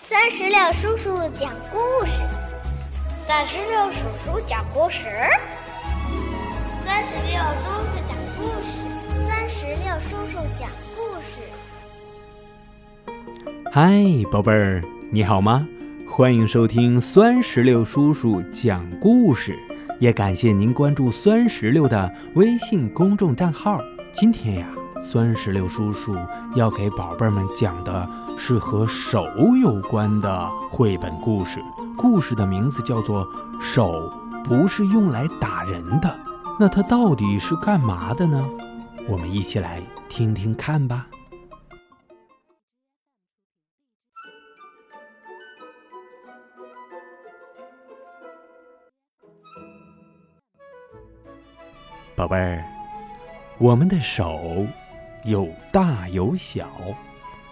三十六叔叔讲故事，三十六叔叔讲故事，三十六叔叔讲故事，三十六叔叔讲故事。嗨，宝贝儿，你好吗？欢迎收听酸石榴叔叔讲故事，也感谢您关注酸石榴的微信公众账号。今天呀。酸石榴叔叔要给宝贝们讲的是和手有关的绘本故事，故事的名字叫做《手不是用来打人的》，那它到底是干嘛的呢？我们一起来听听看吧。宝贝儿，我们的手。有大有小，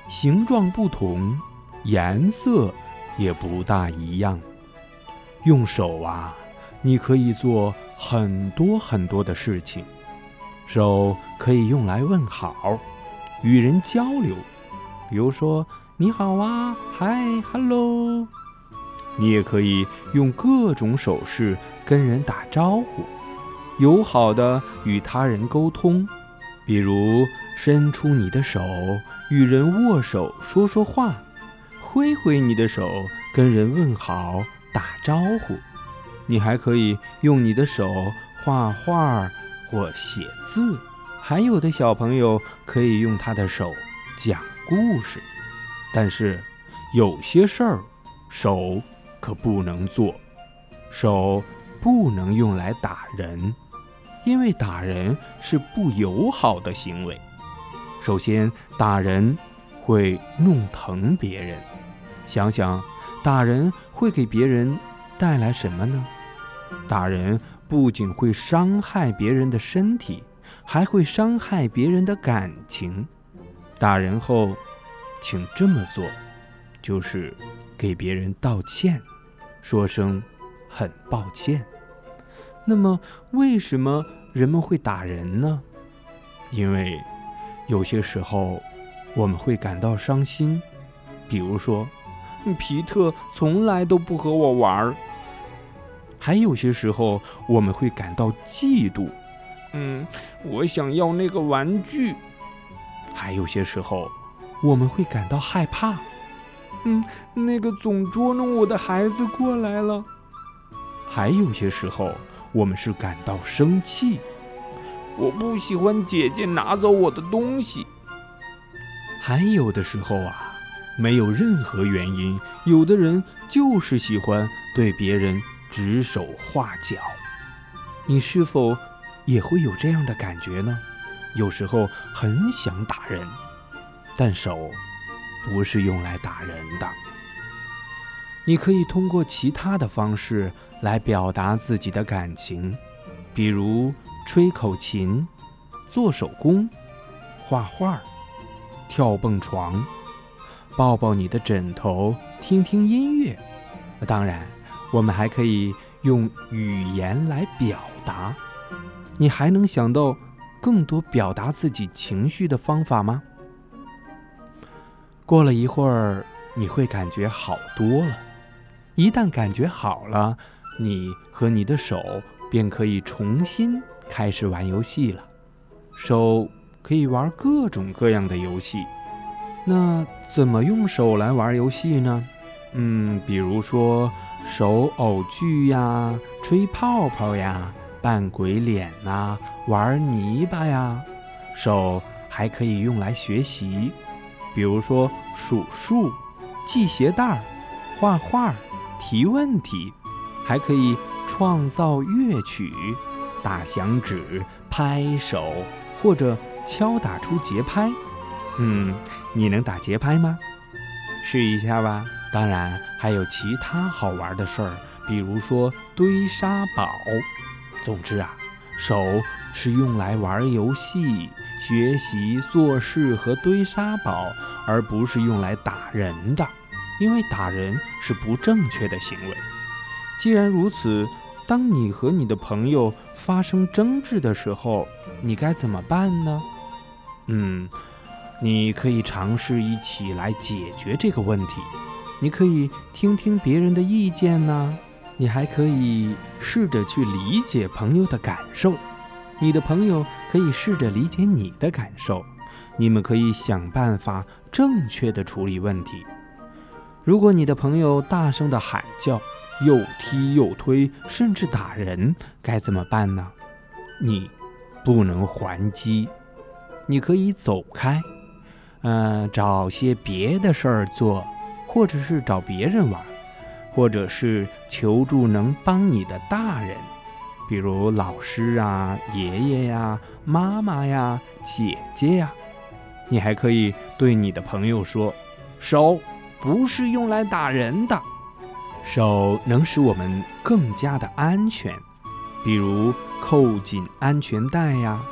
形状不同，颜色也不大一样。用手啊，你可以做很多很多的事情。手可以用来问好，与人交流，比如说“你好啊”“嗨 ”“hello”。你也可以用各种手势跟人打招呼，友好的与他人沟通。比如伸出你的手与人握手说说话，挥挥你的手跟人问好打招呼。你还可以用你的手画画或写字，还有的小朋友可以用他的手讲故事。但是有些事儿手可不能做，手不能用来打人。因为打人是不友好的行为。首先，打人会弄疼别人。想想，打人会给别人带来什么呢？打人不仅会伤害别人的身体，还会伤害别人的感情。打人后，请这么做，就是给别人道歉，说声很抱歉。那么，为什么人们会打人呢？因为有些时候我们会感到伤心，比如说，皮特从来都不和我玩儿；还有些时候我们会感到嫉妒，嗯，我想要那个玩具；还有些时候我们会感到害怕，嗯，那个总捉弄我的孩子过来了；还有些时候。我们是感到生气，我不喜欢姐姐拿走我的东西。还有的时候啊，没有任何原因，有的人就是喜欢对别人指手画脚。你是否也会有这样的感觉呢？有时候很想打人，但手不是用来打人的。你可以通过其他的方式来表达自己的感情，比如吹口琴、做手工、画画、跳蹦床、抱抱你的枕头、听听音乐。当然，我们还可以用语言来表达。你还能想到更多表达自己情绪的方法吗？过了一会儿，你会感觉好多了。一旦感觉好了，你和你的手便可以重新开始玩游戏了。手可以玩各种各样的游戏。那怎么用手来玩游戏呢？嗯，比如说手偶剧呀、吹泡泡呀、扮鬼脸呐、玩泥巴呀。手还可以用来学习，比如说数数、系鞋带儿、画画。提问题，还可以创造乐曲，打响指、拍手或者敲打出节拍。嗯，你能打节拍吗？试一下吧。当然，还有其他好玩的事儿，比如说堆沙堡。总之啊，手是用来玩游戏、学习、做事和堆沙堡，而不是用来打人的。因为打人是不正确的行为。既然如此，当你和你的朋友发生争执的时候，你该怎么办呢？嗯，你可以尝试一起来解决这个问题。你可以听听别人的意见呢，你还可以试着去理解朋友的感受，你的朋友可以试着理解你的感受，你们可以想办法正确的处理问题。如果你的朋友大声的喊叫，又踢又推，甚至打人，该怎么办呢？你不能还击，你可以走开，嗯，找些别的事儿做，或者是找别人玩，或者是求助能帮你的大人，比如老师啊、爷爷呀、妈妈呀、姐姐呀。你还可以对你的朋友说：“手不是用来打人的。”手能使我们更加的安全，比如扣紧安全带呀。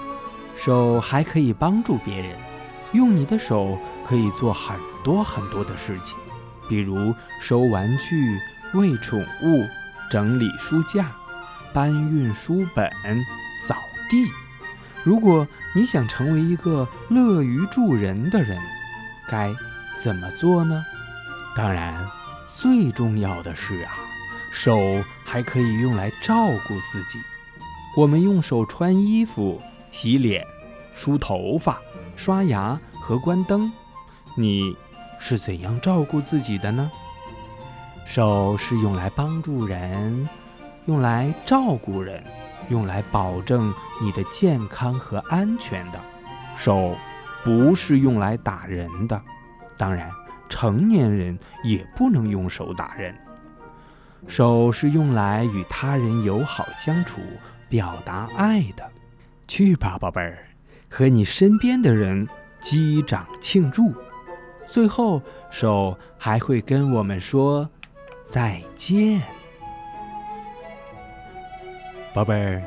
手还可以帮助别人，用你的手可以做很多很多的事情，比如收玩具、喂宠物、整理书架、搬运书本、扫地。如果你想成为一个乐于助人的人，该怎么做呢？当然。最重要的是啊，手还可以用来照顾自己。我们用手穿衣服、洗脸、梳头发、刷牙和关灯。你是怎样照顾自己的呢？手是用来帮助人，用来照顾人，用来保证你的健康和安全的。手不是用来打人的，当然。成年人也不能用手打人，手是用来与他人友好相处、表达爱的。去吧，宝贝儿，和你身边的人击掌庆祝。最后，手还会跟我们说再见。宝贝儿，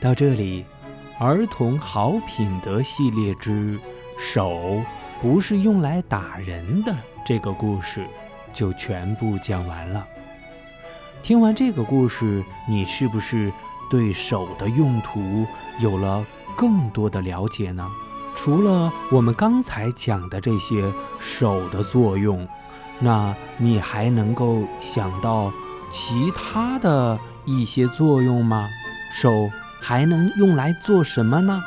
到这里，儿童好品德系列之手不是用来打人的。这个故事就全部讲完了。听完这个故事，你是不是对手的用途有了更多的了解呢？除了我们刚才讲的这些手的作用，那你还能够想到其他的一些作用吗？手还能用来做什么呢？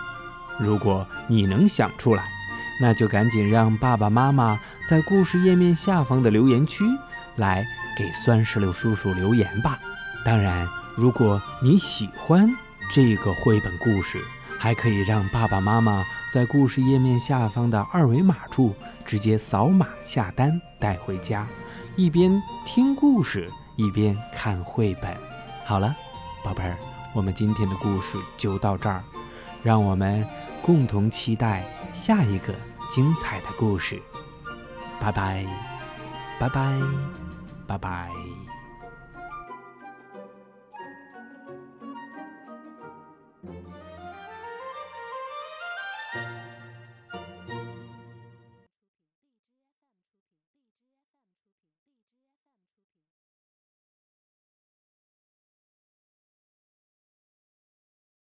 如果你能想出来。那就赶紧让爸爸妈妈在故事页面下方的留言区来给酸石榴叔叔留言吧。当然，如果你喜欢这个绘本故事，还可以让爸爸妈妈在故事页面下方的二维码处直接扫码下单带回家，一边听故事一边看绘本。好了，宝贝儿，我们今天的故事就到这儿，让我们共同期待。下一个精彩的故事，拜拜，拜拜，拜拜。